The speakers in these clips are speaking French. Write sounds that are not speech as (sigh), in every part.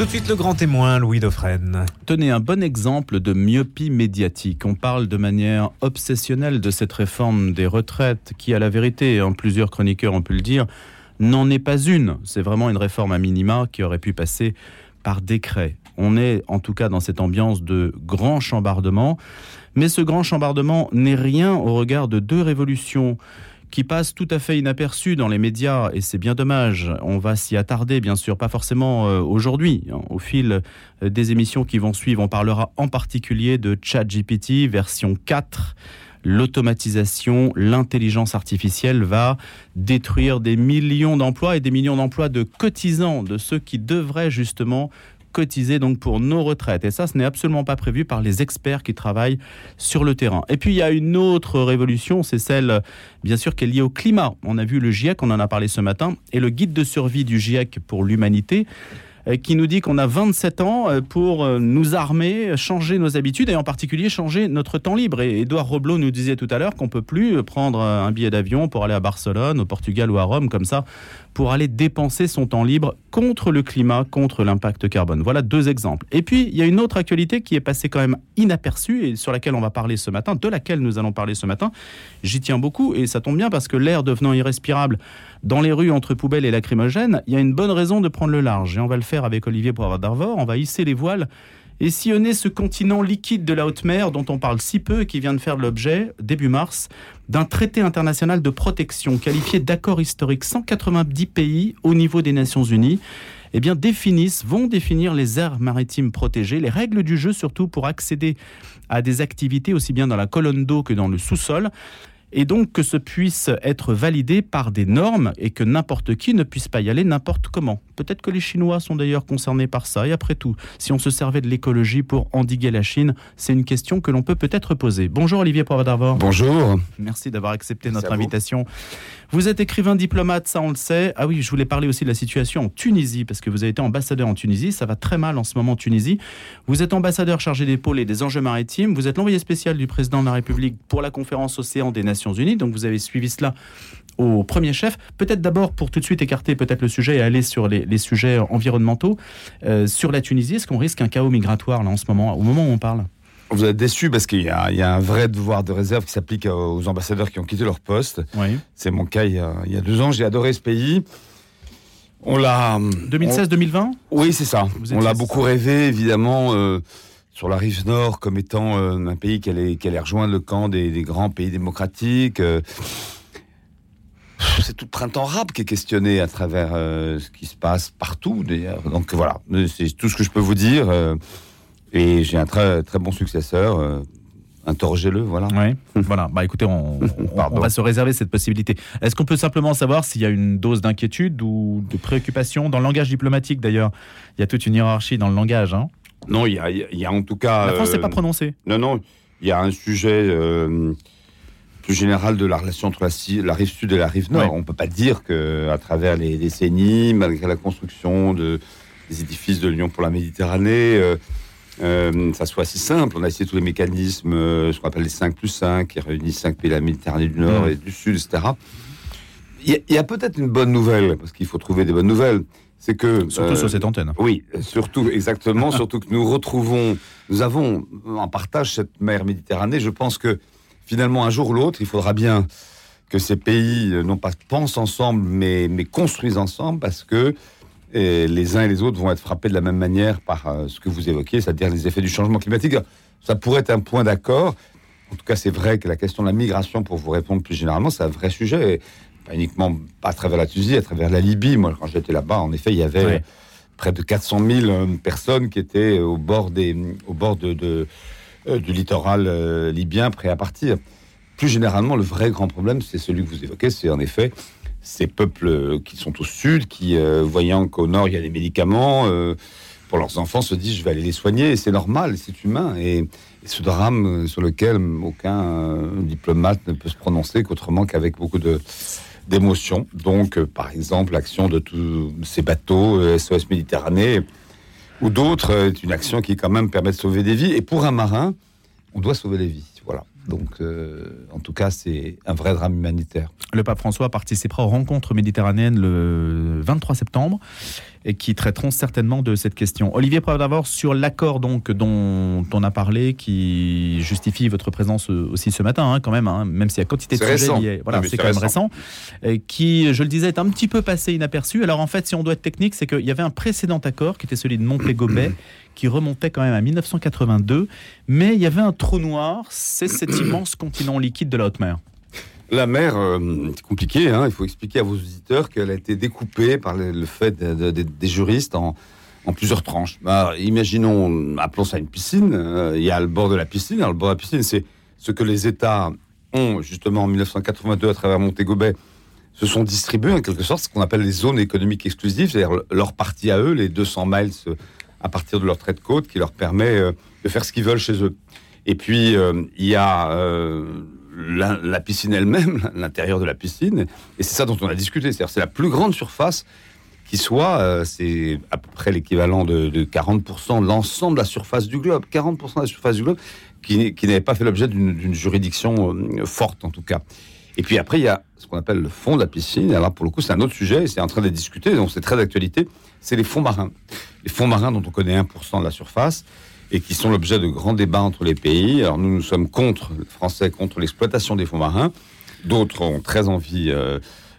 Tout de suite le grand témoin, Louis Dauphren. Tenez un bon exemple de myopie médiatique. On parle de manière obsessionnelle de cette réforme des retraites qui, à la vérité, en plusieurs chroniqueurs ont pu le dire, n'en est pas une. C'est vraiment une réforme à minima qui aurait pu passer par décret. On est en tout cas dans cette ambiance de grand chambardement. Mais ce grand chambardement n'est rien au regard de deux révolutions qui passent tout à fait inaperçues dans les médias, et c'est bien dommage. On va s'y attarder, bien sûr, pas forcément euh, aujourd'hui. Hein. Au fil euh, des émissions qui vont suivre, on parlera en particulier de ChatGPT version 4 l'automatisation, l'intelligence artificielle va détruire des millions d'emplois et des millions d'emplois de cotisants, de ceux qui devraient justement cotiser donc pour nos retraites. Et ça, ce n'est absolument pas prévu par les experts qui travaillent sur le terrain. Et puis, il y a une autre révolution, c'est celle, bien sûr, qui est liée au climat. On a vu le GIEC, on en a parlé ce matin, et le guide de survie du GIEC pour l'humanité euh, qui nous dit qu'on a 27 ans euh, pour euh, nous armer, changer nos habitudes et en particulier changer notre temps libre. Et Edouard Roblot nous disait tout à l'heure qu'on peut plus prendre un billet d'avion pour aller à Barcelone, au Portugal ou à Rome comme ça pour aller dépenser son temps libre contre le climat, contre l'impact carbone. Voilà deux exemples. Et puis, il y a une autre actualité qui est passée quand même inaperçue et sur laquelle on va parler ce matin, de laquelle nous allons parler ce matin. J'y tiens beaucoup et ça tombe bien parce que l'air devenant irrespirable dans les rues entre poubelles et lacrymogènes, il y a une bonne raison de prendre le large. Et on va le faire avec Olivier Poivre-d'Arvor. On va hisser les voiles et sillonner ce continent liquide de la haute mer dont on parle si peu et qui vient de faire l'objet, début mars, d'un traité international de protection qualifié d'accord historique. 190 pays au niveau des Nations Unies eh définissent, vont définir les aires maritimes protégées, les règles du jeu surtout pour accéder à des activités aussi bien dans la colonne d'eau que dans le sous-sol et donc que ce puisse être validé par des normes et que n'importe qui ne puisse pas y aller n'importe comment. Peut-être que les Chinois sont d'ailleurs concernés par ça. Et après tout, si on se servait de l'écologie pour endiguer la Chine, c'est une question que l'on peut peut-être poser. Bonjour Olivier Poivre Bonjour. Merci d'avoir accepté notre invitation. Vous êtes écrivain diplomate, ça on le sait. Ah oui, je voulais parler aussi de la situation en Tunisie, parce que vous avez été ambassadeur en Tunisie. Ça va très mal en ce moment en Tunisie. Vous êtes ambassadeur chargé des pôles et des enjeux maritimes. Vous êtes l'envoyé spécial du président de la République pour la conférence Océan des Nations Unies. Donc vous avez suivi cela au premier chef. Peut-être d'abord, pour tout de suite écarter peut-être le sujet et aller sur les, sujets environnementaux, euh, sur la Tunisie, est-ce qu'on risque un chaos migratoire là en ce moment, au moment où on parle? Vous êtes déçu parce qu'il y, a un vrai devoir de réserve qui s'applique aux ambassadeurs qui ont quitté leur poste. Oui. C'est mon cas il y, a, deux ans. J'ai adoré ce pays. On l'a. 2016-2020 Oui, c'est ça. on l'a beaucoup rêvé, évidemment, euh, sur la rive nord, comme étant euh, un pays qui allait, qui allait, rejoindre le camp des, grands pays démocratiques. Euh. C'est tout le printemps rap qui est questionné à travers ce qui se passe partout, d'ailleurs. Donc voilà, c'est tout ce que je peux vous dire. Et j'ai un très, très bon successeur. Euh, interrogez-le, voilà. Oui, (laughs) voilà. Bah écoutez, on, on, va se réserver cette possibilité. Est-ce qu'on peut simplement savoir s'il y a une dose d'inquiétude ou de préoccupation dans le langage diplomatique d'ailleurs? Il y a toute une hiérarchie dans le langage. Hein non, il y, a, il y, a, en tout cas. La France ne s'est pas euh, prononcée. Non, non. Il y a un sujet euh, plus général de la relation entre la, rive sud et la rive nord. On ne peut pas dire que à travers les décennies, malgré la construction de, des édifices de l'Union pour la Méditerranée, euh, ça soit si simple. On a essayé tous les mécanismes, euh, ce qu'on appelle les 5 plus 5, qui réunissent 5 pays de la Méditerranée du Nord et du Sud, etc. Il y a, peut-être une bonne nouvelle, parce qu'il faut trouver des bonnes nouvelles. C'est que. Surtout sur euh, cette antenne. Oui, surtout, exactement. (laughs) surtout que nous retrouvons, nous avons en partage cette mer Méditerranée. Je pense que finalement, un jour ou l'autre, il faudra bien que ces pays, non pas pensent ensemble, mais, mais construisent ensemble, parce que et les uns et les autres vont être frappés de la même manière par euh, ce que vous évoquiez, c'est-à-dire les effets du changement climatique. Ça pourrait être un point d'accord. En tout cas, c'est vrai que la question de la migration, pour vous répondre plus généralement, c'est un vrai sujet. pas uniquement à travers la Tunisie, à travers la Libye. Moi, quand j'étais là-bas, en effet, il y avait près de 400 000 euh, personnes qui étaient au bord, des, au bord de, euh, du littoral libyen, prêts à partir. Plus généralement, le vrai grand problème, c'est celui que vous évoquez, c'est en effet ces peuples qui sont au sud, qui, euh, voyant qu'au nord, il y a des médicaments, euh, pour leurs enfants, se disent, je vais aller les soigner, et c'est normal, c'est humain. Et, ce drame sur lequel aucun euh, diplomate ne peut se prononcer qu'autrement qu'avec beaucoup de d'émotions. Donc, par exemple, l'action de tous ces bateaux SOS Méditerranée ou d'autres est une action qui quand même permet de sauver des vies. Et pour un marin, on doit sauver les vies. Voilà. Donc, euh, en tout cas, c'est un vrai drame humanitaire. Le pape François participera aux rencontres méditerranéennes le 23 septembre. Et qui traiteront certainement de cette question. Olivier d'abord sur l'accord donc dont on a parlé, qui justifie votre présence aussi ce matin, hein, quand même, hein, même s'il y a quantité de sujets Voilà, c'est quand même récent. qui, je le disais, est un petit peu passé inaperçu. Alors en fait, si on doit être technique, c'est qu'il y avait un précédent accord qui était celui de Montpellier qui remontait quand même à 1982, mais il y avait un trou noir, c'est cet (clears throat) immense continent liquide de la haute mer. La mer, euh, c'est compliqué. Hein. Il faut expliquer à vos auditeurs qu'elle a été découpée par le, fait des juristes en, plusieurs tranches. Bah, imaginons, appelons ça une piscine. Euh, il y a le bord de la piscine. Alors, le bord de la piscine, c'est ce que les États ont justement en 1982 à travers Montégobet se sont distribués en quelque sorte ce qu'on appelle les zones économiques exclusives, c'est-à-dire leur partie à eux, les 200 miles à partir de leur trait de côte qui leur permet euh, de faire ce qu'ils veulent chez eux. Et puis, il y a la, piscine elle-même, (laughs) l'intérieur de la piscine. Et c'est ça dont on a discuté. C'est-à-dire c'est la plus grande surface qui soit, euh, c'est à peu près l'équivalent de, 40% de l'ensemble de la surface du globe. 40% de la surface du globe qui, n'avait pas fait l'objet d'une juridiction euh, forte, en tout cas. Et puis après, il y a ce qu'on appelle le fond de la piscine. Alors pour le coup, c'est un autre sujet, c'est en train d'être discuté, donc c'est très d'actualité. C'est les fonds marins. Les fonds marins dont on connaît 1% de la surface et qui sont l'objet de grands débats entre les pays. Alors nous, nous sommes contre, les Français, contre l'exploitation des fonds marins. D'autres ont très envie euh,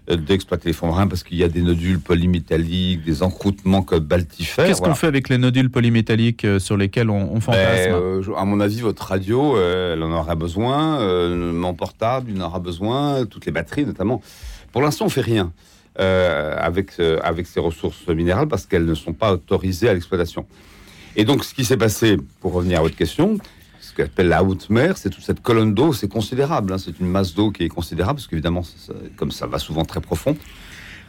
d'exploiter les fonds marins parce qu'il y a des nodules polymétalliques, des encroûtements comme baltifères. Qu'est-ce qu'on fait avec les nodules polymétalliques euh, sur lesquels on, on fantasme ben, euh, À mon avis, votre radio, elle en aura besoin, mon portable, il en aura besoin, toutes les batteries notamment. Pour l'instant, on fait rien. avec, avec ces ressources minérales parce qu'elles ne sont pas autorisées à l'exploitation. Et donc, ce qui s'est passé, pour revenir à votre question, ce qu'on appelle la haute mer, c'est toute cette colonne d'eau, c'est considérable. Hein. c'est une masse d'eau qui est considérable, parce qu'évidemment, comme ça va souvent très profond.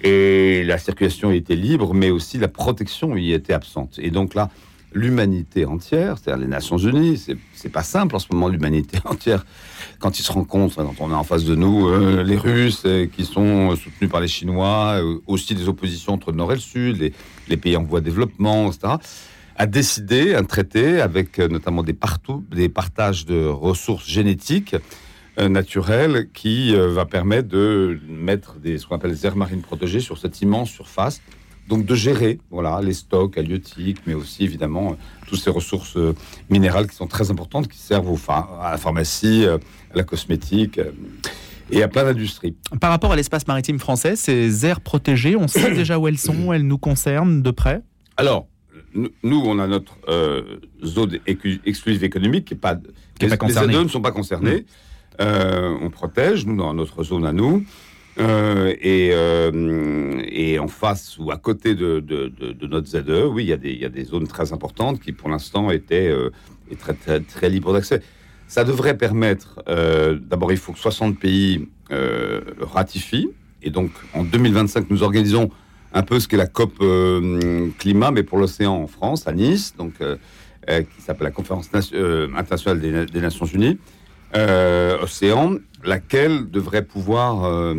Et la circulation était libre, mais aussi la protection y était absente. Et donc là, l'humanité entière, c'est-à-dire les Nations Unies, c'est pas simple en ce moment, l'humanité (laughs) entière, quand ils se rencontrent, quand on est en face de nous, euh, les Russes euh, qui sont soutenus par les Chinois, euh, aussi des oppositions entre le Nord et le Sud, les pays en voie de développement, etc a décidé un traité avec euh, notamment des, partout, des partages de ressources génétiques euh, naturelles qui euh, va permettre de mettre des, ce qu'on appelle des aires marines protégées sur cette immense surface. Donc de gérer voilà, les stocks halieutiques, mais aussi évidemment toutes ces ressources minérales qui sont très importantes, qui servent aux à la pharmacie, à la cosmétique et à plein d'industries. Par rapport à l'espace maritime français, ces aires protégées, on sait (coughs) déjà où elles sont, elles nous concernent de près? Alors, nous, on a notre euh, zone exclusive économique qui n'est pas, qui les, concernée. ne sont pas concernés. Mm. Euh, on protège, nous, dans notre zone à nous. Euh, et, en face ou à côté de, notre ZE, oui, il y, a des, y, a des zones très importantes qui, pour l'instant, étaient très, très, très, libres d'accès. Ça devrait permettre, d'abord, il faut que 60 pays ratifient. Et donc, en 2025, nous organisons un peu ce qu'est la COP euh, climat, mais pour l'océan en France, à Nice, donc euh, euh, qui s'appelle la Conférence internationale des, Nations Unies, océan, laquelle devrait pouvoir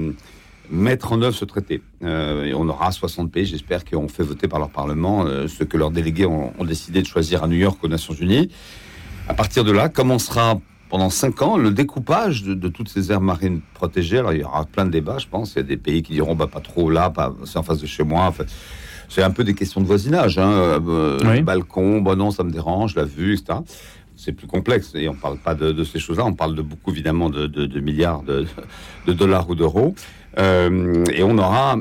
mettre en œuvre ce traité. on aura 60 pays, j'espère, qui ont fait voter par leur Parlement ce que leurs délégués ont, ont, décidé de choisir à New York aux Nations Unies. À partir de là, commencera pendant cinq ans le découpage de, toutes ces aires marines protégées. Alors il y aura plein de débats, je pense. Il y a des pays qui diront bah, pas trop là, pas, c'est en face de chez moi. En fait, c'est un peu des questions de voisinage. Hein. Euh, balcon, bon non, ça me dérange, la vue, etc. C'est plus complexe et on parle pas de, ces choses-là. On parle de beaucoup évidemment de, milliards de, dollars ou d'euros. Euh, et on aura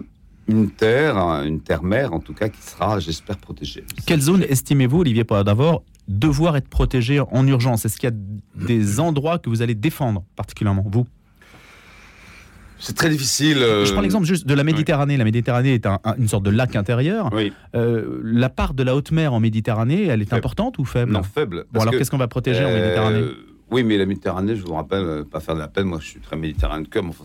une terre, une terre-mère en tout cas, qui sera, j'espère, protégée. Quelle zone estimez-vous, Olivier d'abord devoir être protégé en urgence Est-ce qu'il y a des endroits que vous allez défendre particulièrement, vous? C'est très difficile. Euh, Je prends l'exemple juste de la Méditerranée. La Méditerranée est une sorte de lac intérieur. Euh, la part de la haute mer en Méditerranée, elle est importante ou faible? Non, faible. Bon, alors qu'est-ce qu'on va protéger en euh, Méditerranée? oui, mais la Méditerranée, je vous rappelle, pas faire de la peine, moi je suis très méditerranéen de cœur, mais enfin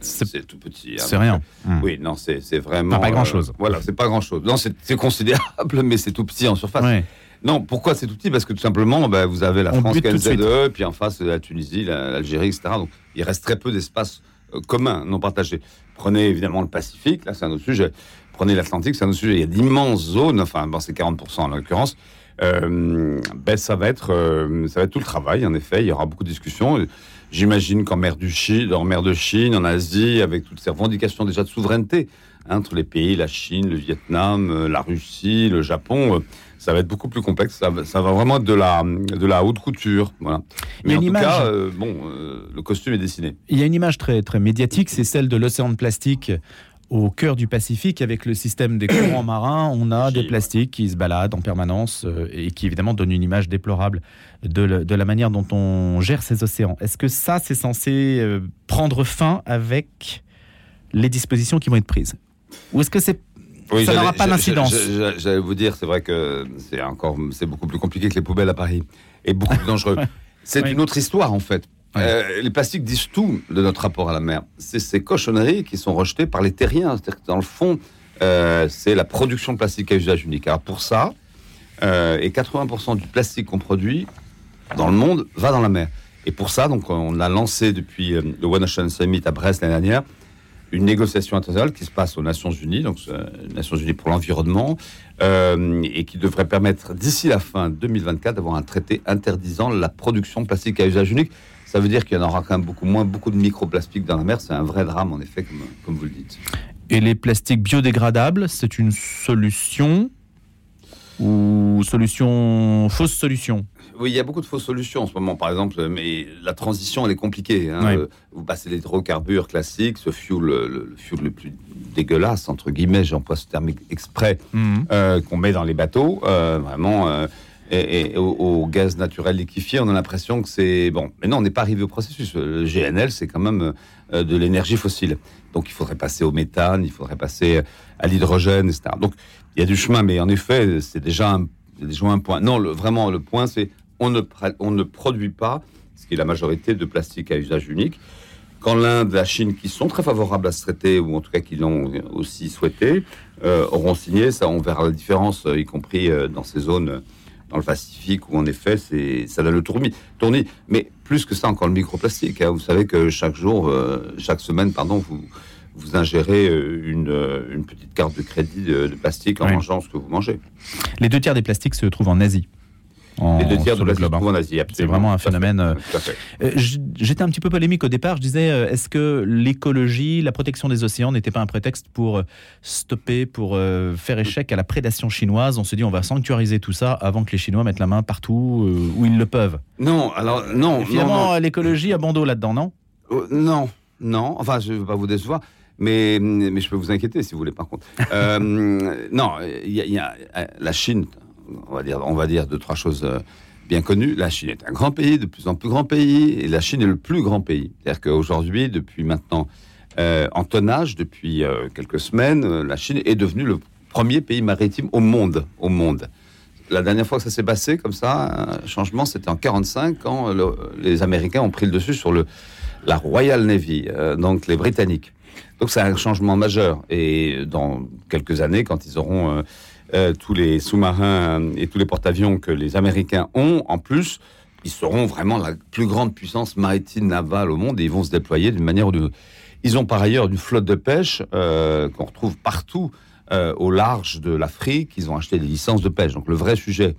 c'est tout petit. Hein, c'est rien. Oui, non, c'est vraiment. pas grand-chose. voilà, c'est pas grand-chose. Non, c'est considérable, (laughs) mais c'est tout petit en surface. Non, pourquoi c'est tout petit Parce que tout simplement, bah, vous avez la France qui ZE, puis en face la Tunisie, l'Algérie, etc. Donc il reste très peu d'espace euh, commun, non partagé. Prenez évidemment le Pacifique, là c'est un autre sujet. Prenez l'Atlantique, c'est un autre sujet. Il y a d'immenses zones, enfin bon, c'est 40% en l'occurrence. Euh, ben, ça va être euh, ça va être tout le travail. En effet, il y aura beaucoup de discussions. J'imagine qu'en mer du Chine, en mer de Chine, en Asie, avec toutes ces revendications déjà de souveraineté entre les pays, la Chine, le Vietnam, euh, la Russie, le Japon. euh, Ça va être beaucoup plus complexe. Ça, va- ça va vraiment être de la, de la haute couture. Voilà. Mais en tout image- cas, euh, bon, euh, le costume est dessiné. Il y a une image très, très médiatique, c'est celle de l'océan de plastique au cœur du Pacifique avec le système des courants (coughs) marins. On a des plastiques qui se baladent en permanence et qui évidemment donnent une image déplorable de, le- de la manière dont on gère ces océans. Est-ce que ça, c'est censé prendre fin avec les dispositions qui vont être prises? Ou est-ce que c'est Ça n'aura pas d'incidence. j'a- j'a- J'allais vous dire, c'est vrai que c'est encore, c'est beaucoup plus compliqué que les poubelles à Paris et beaucoup plus dangereux. (laughs) C'est une autre histoire en fait. Euh, les plastiques disent tout de notre rapport à la mer. C'est ces cochonneries qui sont rejetées par les terriens. C'est-à-dire que dans le fond, euh, c'est la production de plastique à usage unique. Alors pour ça, euh, et 80% du plastique qu'on produit dans le monde va dans la mer. Et pour ça, donc, on a lancé depuis le One Ocean Summit à Brest l'année dernière une négociation internationale qui se passe aux Nations Unies, donc euh, les Nations Unies pour l'environnement, euh, et qui devrait permettre d'ici la fin 2024 d'avoir un traité interdisant la production de plastique à usage unique. Ça veut dire qu'il y en aura quand même beaucoup moins, beaucoup de microplastiques dans la mer. C'est un vrai drame, en effet, comme vous le dites. Et les plastiques biodégradables, c'est une solution ou solution fausse solution Oui, il y a beaucoup de fausses solutions en ce moment, par exemple, mais la transition, elle est compliquée. hein. Euh, Vous passez les hydrocarbures classiques, ce fuel, le, le fuel le plus dégueulasse, entre guillemets, j'emploie ce terme exprès, euh, qu'on met dans les bateaux, euh, vraiment, euh, et, et au, au gaz naturel liquéfié, on a l'impression que c'est... Bon, mais non, on n'est pas arrivé au processus. Le GNL, c'est quand même de l'énergie fossile. Donc il faudrait passer au méthane, il faudrait passer à l'hydrogène, etc. Donc il y a du chemin, mais en effet, c'est déjà un, point. Non, le- vraiment, le point, c'est on ne, on ne produit pas, ce qui est la majorité de plastique à usage unique. Quand l'Inde, la Chine, qui sont très favorables à ce traité, ou en tout cas qui l'ont aussi souhaité, euh, auront signé, ça, on verra la différence, euh, y compris euh, dans ces zones euh, dans le Pacifique, où en effet, c'est, ça donne le tournis. tournis. Mais plus que ça, encore le microplastique. hein. Vous savez que chaque jour, euh, chaque semaine, pardon, vous, vous ingérez euh, une, euh, une petite carte de crédit de, de plastique en Oui. mangeant ce que vous mangez. Les deux tiers des plastiques se trouvent en Asie. En- Les deux tiers de le globe, hein. trouvent en Asie, C'est vraiment un phénomène. euh, euh, J'étais un petit peu polémique au départ. Je disais, euh, est-ce que l'écologie, la protection des océans n'était pas un prétexte pour stopper, pour faire échec à la prédation chinoise? On se dit, on va sanctuariser tout ça avant que les Chinois mettent la main partout où ils le peuvent. Non, alors non, Et finalement, l'écologie a dos là-dedans, non? Non, non. Enfin, je ne veux pas vous décevoir, mais, mais je peux vous inquiéter si vous voulez, par contre. Euh, (laughs) non, il y a, il y a, la Chine, on va dire, on va dire deux, trois choses euh, bien connues. La Chine est un grand pays, de plus en plus grand pays, et la Chine est le plus grand pays. C'est-à-dire qu'aujourd'hui, depuis maintenant, euh, en tonnage, depuis euh, quelques semaines, la Chine est devenue le premier pays maritime au monde. Au monde. La dernière fois que ça s'est passé comme ça, un changement, c'était en 45 quand le- les Américains ont pris le dessus sur le, la Royal Navy, donc les Britanniques. Donc c'est un changement majeur. Et dans quelques années, quand ils auront euh, tous les sous-marins euh, et tous les porte-avions que les Américains ont, en plus, ils seront vraiment la plus grande puissance maritime navale au monde et ils vont se déployer d'une manière ou d'une autre. Ils ont par ailleurs une flotte de pêche euh, qu'on retrouve partout au large de l'Afrique. Ils ont acheté des licences de pêche. Donc le vrai sujet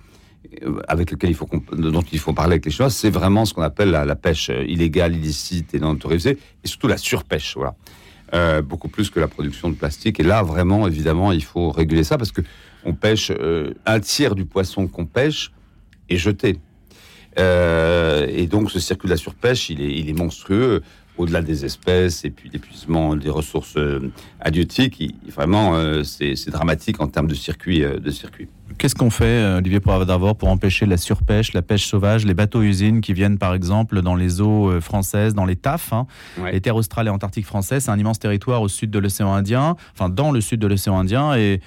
avec lequel il faut dont il faut parler avec les Chinois, c'est vraiment ce qu'on appelle la, pêche illégale, illicite et non autorisée, et surtout la surpêche. Voilà. Beaucoup plus que la production de plastique. Et là, vraiment, évidemment, il faut réguler ça parce que on pêche euh, un tiers du poisson qu'on pêche est jeté. Euh, et donc, ce circuit de la surpêche, il est, il est monstrueux au-delà des espèces et puis l'épuisement des ressources euh, halieutiques. il- vraiment, euh, c'est dramatique en termes de circuit. de circuit. Qu'est-ce qu'on fait, Olivier Poivre pour empêcher la surpêche, la pêche sauvage, les bateaux-usines qui viennent par exemple dans les eaux françaises, dans les TAF, hein, Ouais. les terres australes et antarctiques françaises, c'est un immense territoire au sud de l'océan Indien, enfin dans le sud de l'océan Indien, et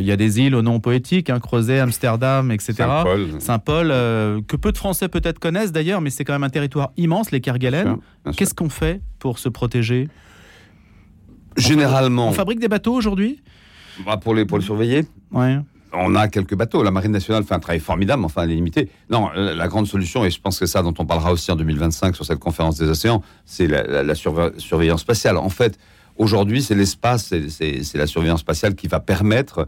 il y a des îles au nom poétique, hein, Crozet, Amsterdam, etc. Saint-Paul. Saint-Paul, euh, que peu de Français peut-être connaissent d'ailleurs, mais c'est quand même un territoire immense, les Kerguelen. Qu'est-ce qu'on fait pour se protéger? Généralement, On fabrique des bateaux aujourd'hui? Bah, pour, les, pour les surveiller, Ouais. on a quelques bateaux. La Marine nationale fait un travail formidable, enfin, elle est limitée. Non, la, la grande solution, et je pense que c'est ça dont on parlera aussi en 2025 sur cette conférence des océans, c'est la, la- la surve- surveillance spatiale. En fait, aujourd'hui, c'est l'espace, c'est- la surveillance spatiale qui va permettre.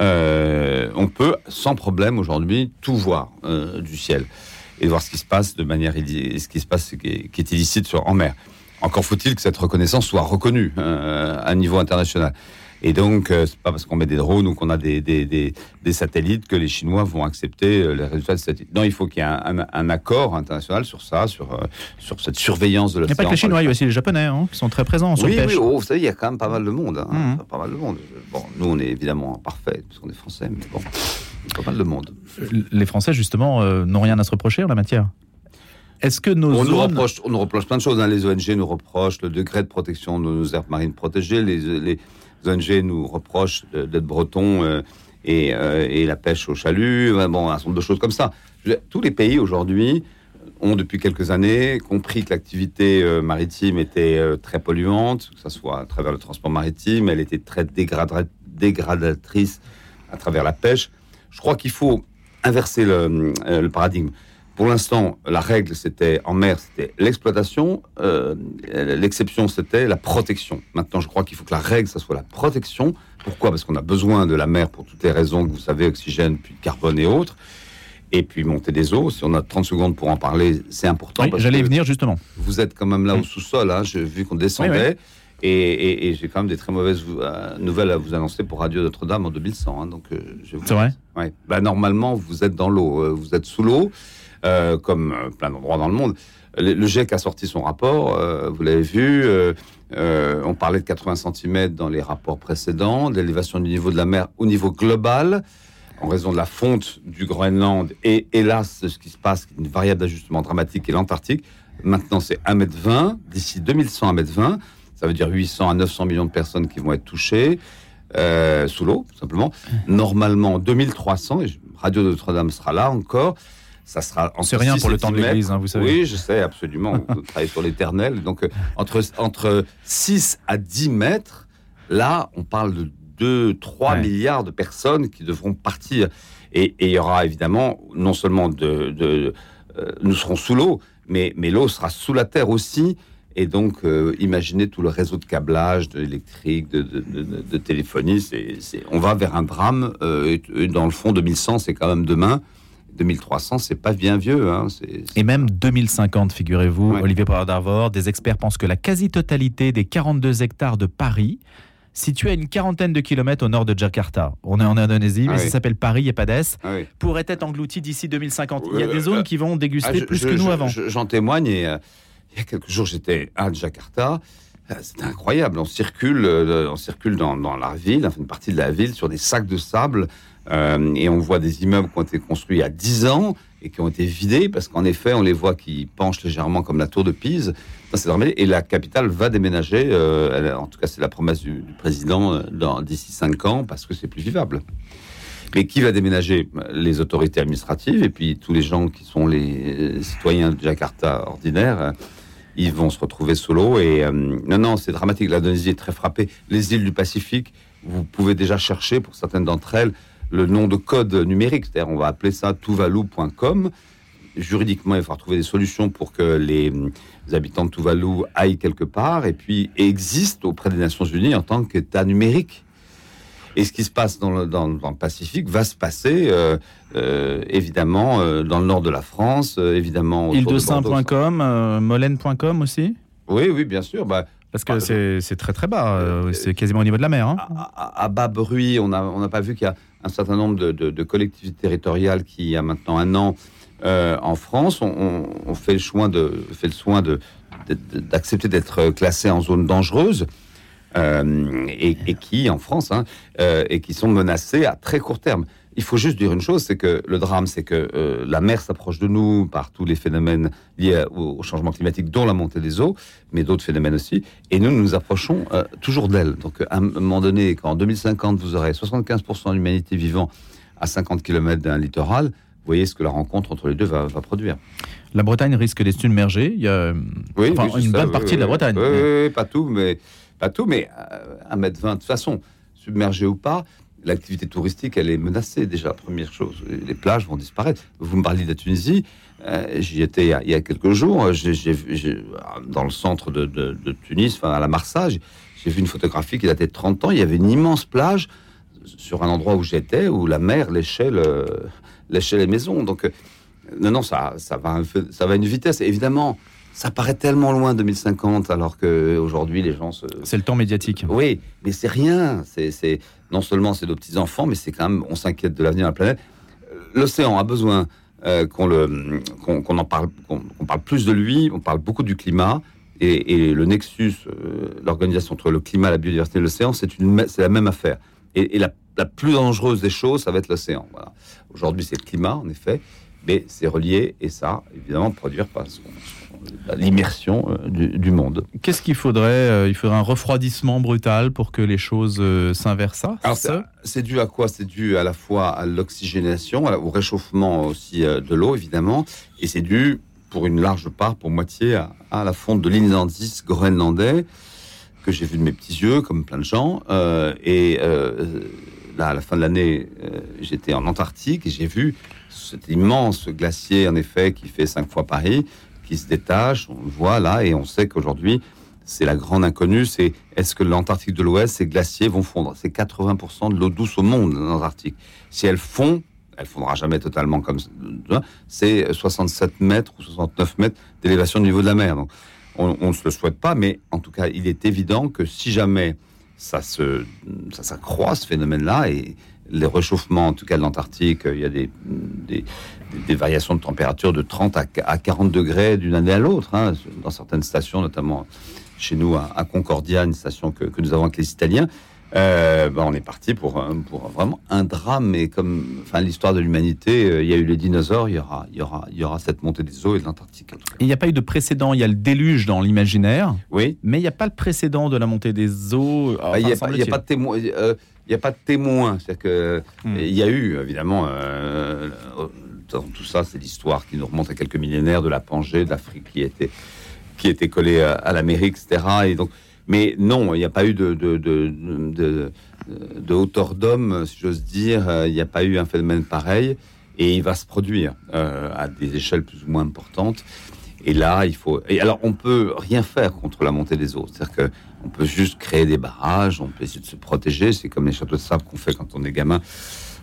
euh, on peut, sans problème, aujourd'hui, tout voir euh, du ciel et voir ce qui se passe de manière ce qui se passe qui est illicite sur, en mer. Encore faut-il que cette reconnaissance soit reconnue euh, à niveau international. Et donc, euh, c'est pas parce qu'on met des drones ou qu'on a des, des, des, des, satellites que les Chinois vont accepter euh, les résultats de satellites. Non, il faut qu'il y ait un, un, accord international sur ça, sur, euh, sur cette surveillance de l'océan. Il n'y a pas que les Chinois, il y a aussi les Japonais hein, qui sont très présents sur oui, pêche. Oui, oh, vous savez, il y a quand même pas mal de monde. Hein, mmh. Pas mal de monde. Bon, nous, on est évidemment parfait, parce qu'on est français, mais bon, pas mal de monde. Les Français, justement, n'ont rien à se reprocher en la matière est-ce que nos on, zones... nous reproche, on nous reproche plein de choses. Hein. Les ONG nous reprochent le degré de protection de nos aires marines protégées. Les, les ONG nous reprochent d'être bretons euh, et, euh, et, la pêche au chalut. Bon, un certain nombre de choses comme ça. Tous les pays aujourd'hui ont depuis quelques années compris que l'activité euh, maritime était très polluante, que ce soit à travers le transport maritime, elle était très dégradatrice à travers la pêche. Je crois qu'il faut inverser le, le paradigme. Pour l'instant, la règle, c'était en mer, c'était l'exploitation. Euh, l'exception, c'était la protection. Maintenant, je crois qu'il faut que la règle, ça soit la protection. Pourquoi? Parce qu'on a besoin de la mer pour toutes les raisons que vous savez, oxygène, puis carbone et autres. Et puis monter des eaux. Si on a 30 secondes pour en parler, c'est important. Oui, J'allais venir justement. Vous êtes quand même là au sous-sol. Hein, J'ai vu qu'on descendait. Et, et, j'ai quand même des très mauvaises euh, nouvelles à vous annoncer pour Radio Notre-Dame en 2100. Hein, donc, euh, c'est vrai? Ouais. Bah, normalement, vous êtes dans l'eau. vous êtes sous l'eau. Euh, comme euh, plein d'endroits dans le monde. Le, GIEC a sorti son rapport, euh, vous l'avez vu. on parlait de 80 cm dans les rapports précédents, d'élévation du niveau de la mer au niveau global en raison de la fonte du Groenland et hélas ce qui se passe, une variable d'ajustement dramatique est l'Antarctique. Maintenant, c'est 1m20. D'ici 2100, 1m20. Ça veut dire 800 à 900 millions de personnes qui vont être touchées sous l'eau, tout simplement. Normalement, 2300, et Radio Notre-Dame sera là encore. Ça sera C'est rien pour le temps de l'Église, hein, vous savez. Oui, je sais, absolument. (laughs) vous travaillez sur l'éternel. Donc, euh, entre, entre 6 à 10 mètres, là, on parle de 2, 3 milliards de personnes qui devront partir. Et il y aura évidemment, non seulement de. de euh, nous serons sous l'eau, mais, mais l'eau sera sous la terre aussi. Et donc, euh, imaginez tout le réseau de câblage, de, de, de, téléphonie. c'est on va vers un drame. et, dans le fond, 2100, c'est quand même demain. 2300, c'est pas bien vieux. Hein, Et même 2050, figurez-vous, Olivier Power d'Arvor, des experts pensent que la quasi-totalité des 42 hectares de Paris, situés à une quarantaine de kilomètres au nord de Jakarta, on est en Indonésie, mais ah ça s'appelle Paris et pas d'Es, ah pourrait être englouti d'ici 2050. il y a des zones qui vont déguster ah, plus que nous avant. J'en témoigne et euh, il y a quelques jours, j'étais à Jakarta. Euh, c'était incroyable. On circule, euh, on circule dans, dans la ville, enfin une partie de la ville, sur des sacs de sable euh, et on voit des immeubles qui ont été construits il y a 10 ans et qui ont été vidés parce qu'en effet, on les voit qui penchent légèrement comme la tour de Pise. Et la capitale va déménager. Euh, en tout cas, c'est la promesse du, président euh, d'ici 5 ans parce que c'est plus vivable. Mais qui va déménager? Les autorités administratives et puis tous les gens qui sont les citoyens de Jakarta ordinaires. ils vont se retrouver sous l'eau et non, non, c'est dramatique. L'Indonésie est très frappée. Les îles du Pacifique, vous pouvez déjà chercher pour certaines d'entre elles le nom de code numérique, c'est-à-dire on va appeler ça tuvalu.com. Juridiquement, il falloir trouver des solutions pour que les, habitants de Tuvalu aillent quelque part et puis existent auprès des Nations Unies en tant qu'État numérique. Et ce qui se passe dans le, dans, le Pacifique va se passer euh, euh, évidemment euh, dans le nord de la France, évidemment. Île de Saint.com, Molène.com aussi? Oui, oui, bien sûr. Bah, parce que c'est très très bas, c'est quasiment au niveau de la mer. Hein. À, bas bruit, on n'a on pas vu qu'il y a un certain nombre de, collectivités territoriales qui, il y a maintenant un an, euh, en France, on, fait le choix de, fait le soin de, d'accepter d'être classés en zone dangereuse. Euh, et, qui, en France, hein, euh, et qui sont menacés à très court terme. Il faut juste dire une chose, c'est que le drame, c'est que la mer s'approche de nous par tous les phénomènes liés au, changement climatique, dont la montée des eaux, mais d'autres phénomènes aussi, et nous nous approchons toujours d'elle. Donc à un moment donné, quand en 2050, vous aurez 75% de l'humanité vivant à 50 km d'un littoral, vous voyez ce que la rencontre entre les deux va, produire. La Bretagne risque d'être submergée. Il y a une bonne partie de la Bretagne. Oui, pas tout, mais pas tout, mais à 1 m 20 de toute façon, submergé ou pas, l'activité touristique, elle est menacée déjà, première chose. Les plages vont disparaître. Vous me parliez de la Tunisie, euh, j'y étais il y, a, quelques jours, dans le centre de, Tunis, enfin à la Marsage, j'ai vu une photographie qui datait de 30 ans, il y avait une immense plage sur un endroit où j'étais, où la mer léchait, les maisons. Donc, euh, non, non, ça, ça, va, ça va à une vitesse. Évidemment, ça paraît tellement loin 2050 alors que aujourd'hui les gens se. C'est le temps médiatique. Oui, mais c'est rien. C'est non seulement c'est nos petits enfants, mais c'est quand même on s'inquiète de l'avenir de la planète. L'océan a besoin euh, qu'on le qu'on en parle, qu'on parle plus de lui. On parle beaucoup du climat et, le nexus, euh, l'organisation entre le climat, la biodiversité et l'océan, c'est une c'est la même affaire. Et, la, plus dangereuse des choses, ça va être l'océan. Aujourd'hui, c'est le climat, en effet, mais c'est relié et ça, évidemment, produire pas l'immersion euh, du, monde. Qu'est-ce qu'il faudrait euh, Il faudrait un refroidissement brutal pour que les choses euh, s'inversent C'est dû à quoi? C'est dû à la fois à l'oxygénation, au réchauffement aussi de l'eau, évidemment, et c'est dû pour une large part, pour moitié, à, la fonte de l'inlandis groenlandais que j'ai vu de mes petits yeux, comme plein de gens. et là, à la fin de l'année, j'étais en Antarctique et j'ai vu cet immense glacier, en effet, qui fait cinq fois Paris, se détache, on le voit là, et on sait qu'aujourd'hui, c'est la grande inconnue, c'est est-ce que l'Antarctique de l'Ouest, ces glaciers vont fondre? C'est 80% de l'eau douce au monde, l'Antarctique. Si elles fond, elle fondra jamais totalement comme c'est 67 mètres ou 69 mètres d'élévation du niveau de la mer. Donc, on ne se le souhaite pas, mais en tout cas, il est évident que si jamais ça se, ça s'accroît ce phénomène-là et les réchauffements, en tout cas de l'Antarctique, il y a des, des, variations de température de 30 à, 40 degrés d'une année à l'autre, hein, dans certaines stations, notamment chez nous à, Concordia, une station que, que, nous avons avec les Italiens. Euh, bah, on est parti pour, pour vraiment un drame, et comme enfin, l'histoire de l'humanité, euh, il y a eu les dinosaures, il y aura, il y aura, il y aura cette montée des eaux et de l'Antarctique. Il n'y a pas eu de précédent, il y a le déluge dans l'imaginaire, oui. mais il n'y a pas le précédent de la montée des eaux. Bah, il n'y a, pas de témoin. Euh, il n'y a pas de témoin. C'est-à-dire que hmm. il y a eu évidemment dans tout ça, c'est l'histoire qui nous remonte à quelques millénaires de la Pangée, de l'Afrique qui était qui était collée à, l'Amérique, etc. Et donc, mais non, il n'y a pas eu de de, de, de, hauteur d'homme, si j'ose dire. Il n'y a pas eu un phénomène pareil, et il va se produire euh, à des échelles plus ou moins importantes. Et là, il faut. Et alors, on peut rien faire contre la montée des eaux. C'est-à-dire que on peut juste créer des barrages, on peut essayer de se protéger. C'est comme les châteaux de sable qu'on fait quand on est gamin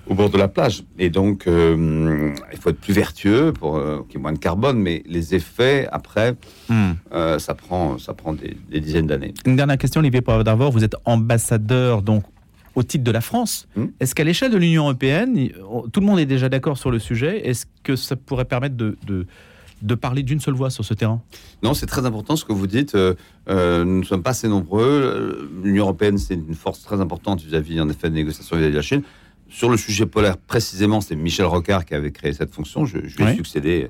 au bord de la plage. Et donc, euh, il faut être plus vertueux pour euh, qu'il y ait moins de carbone, mais les effets, après, hmm. euh, ça prend, ça prend des, dizaines d'années. Une dernière question, Olivier d'abord Vous êtes ambassadeur, donc, au titre de la France. Hmm. Est-ce qu'à l'échelle de l'Union européenne, tout le monde est déjà d'accord sur le sujet? Est-ce que ça pourrait permettre de, de parler d'une seule voix sur ce terrain? Non, c'est très important ce que vous dites. nous ne sommes pas assez nombreux. L'Union européenne, c'est une force très importante vis-à-vis, en effet, des négociations vis-à-vis de la Chine sur le sujet polaire précisément, c'est Michel Rocard qui avait créé cette fonction. Je, lui ai succédé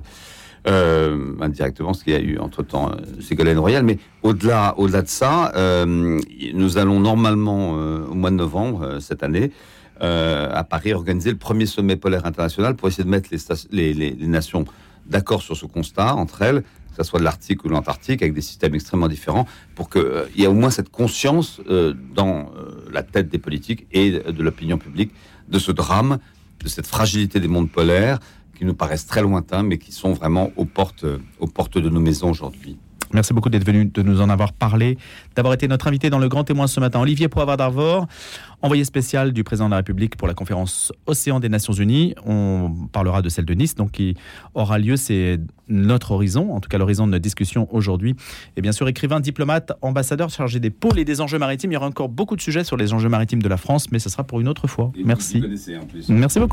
euh, indirectement, ce qu'il y a eu entre-temps, euh, Ségolène Royal. Mais au-delà, au-delà de ça, euh, nous allons normalement, au mois de novembre cette année, à Paris, organiser le premier sommet polaire international pour essayer de mettre les, les, les, nations d'accord sur ce constat entre elles, que ce soit de l'Arctique ou de l'Antarctique, avec des systèmes extrêmement différents, pour qu'il y ait au moins cette conscience dans la tête des politiques et de l'opinion publique de ce drame, de cette fragilité des mondes polaires qui nous paraissent très lointains, mais qui sont vraiment aux portes, aux portes de nos maisons aujourd'hui. Merci beaucoup d'être venu, de nous en avoir parlé, d'avoir été notre invité dans le Grand Témoin ce matin. Olivier Poivre d'Arvor, envoyé spécial du président de la République pour la conférence Océan des Nations Unies. On parlera de celle de Nice, donc qui aura lieu. C'est notre horizon, en tout cas l'horizon de notre discussion aujourd'hui. Et bien sûr, écrivain, diplomate, ambassadeur chargé des pôles et des enjeux maritimes. Il y aura encore beaucoup de sujets sur les enjeux maritimes de la France, mais ce sera pour une autre fois. Merci. Merci beaucoup.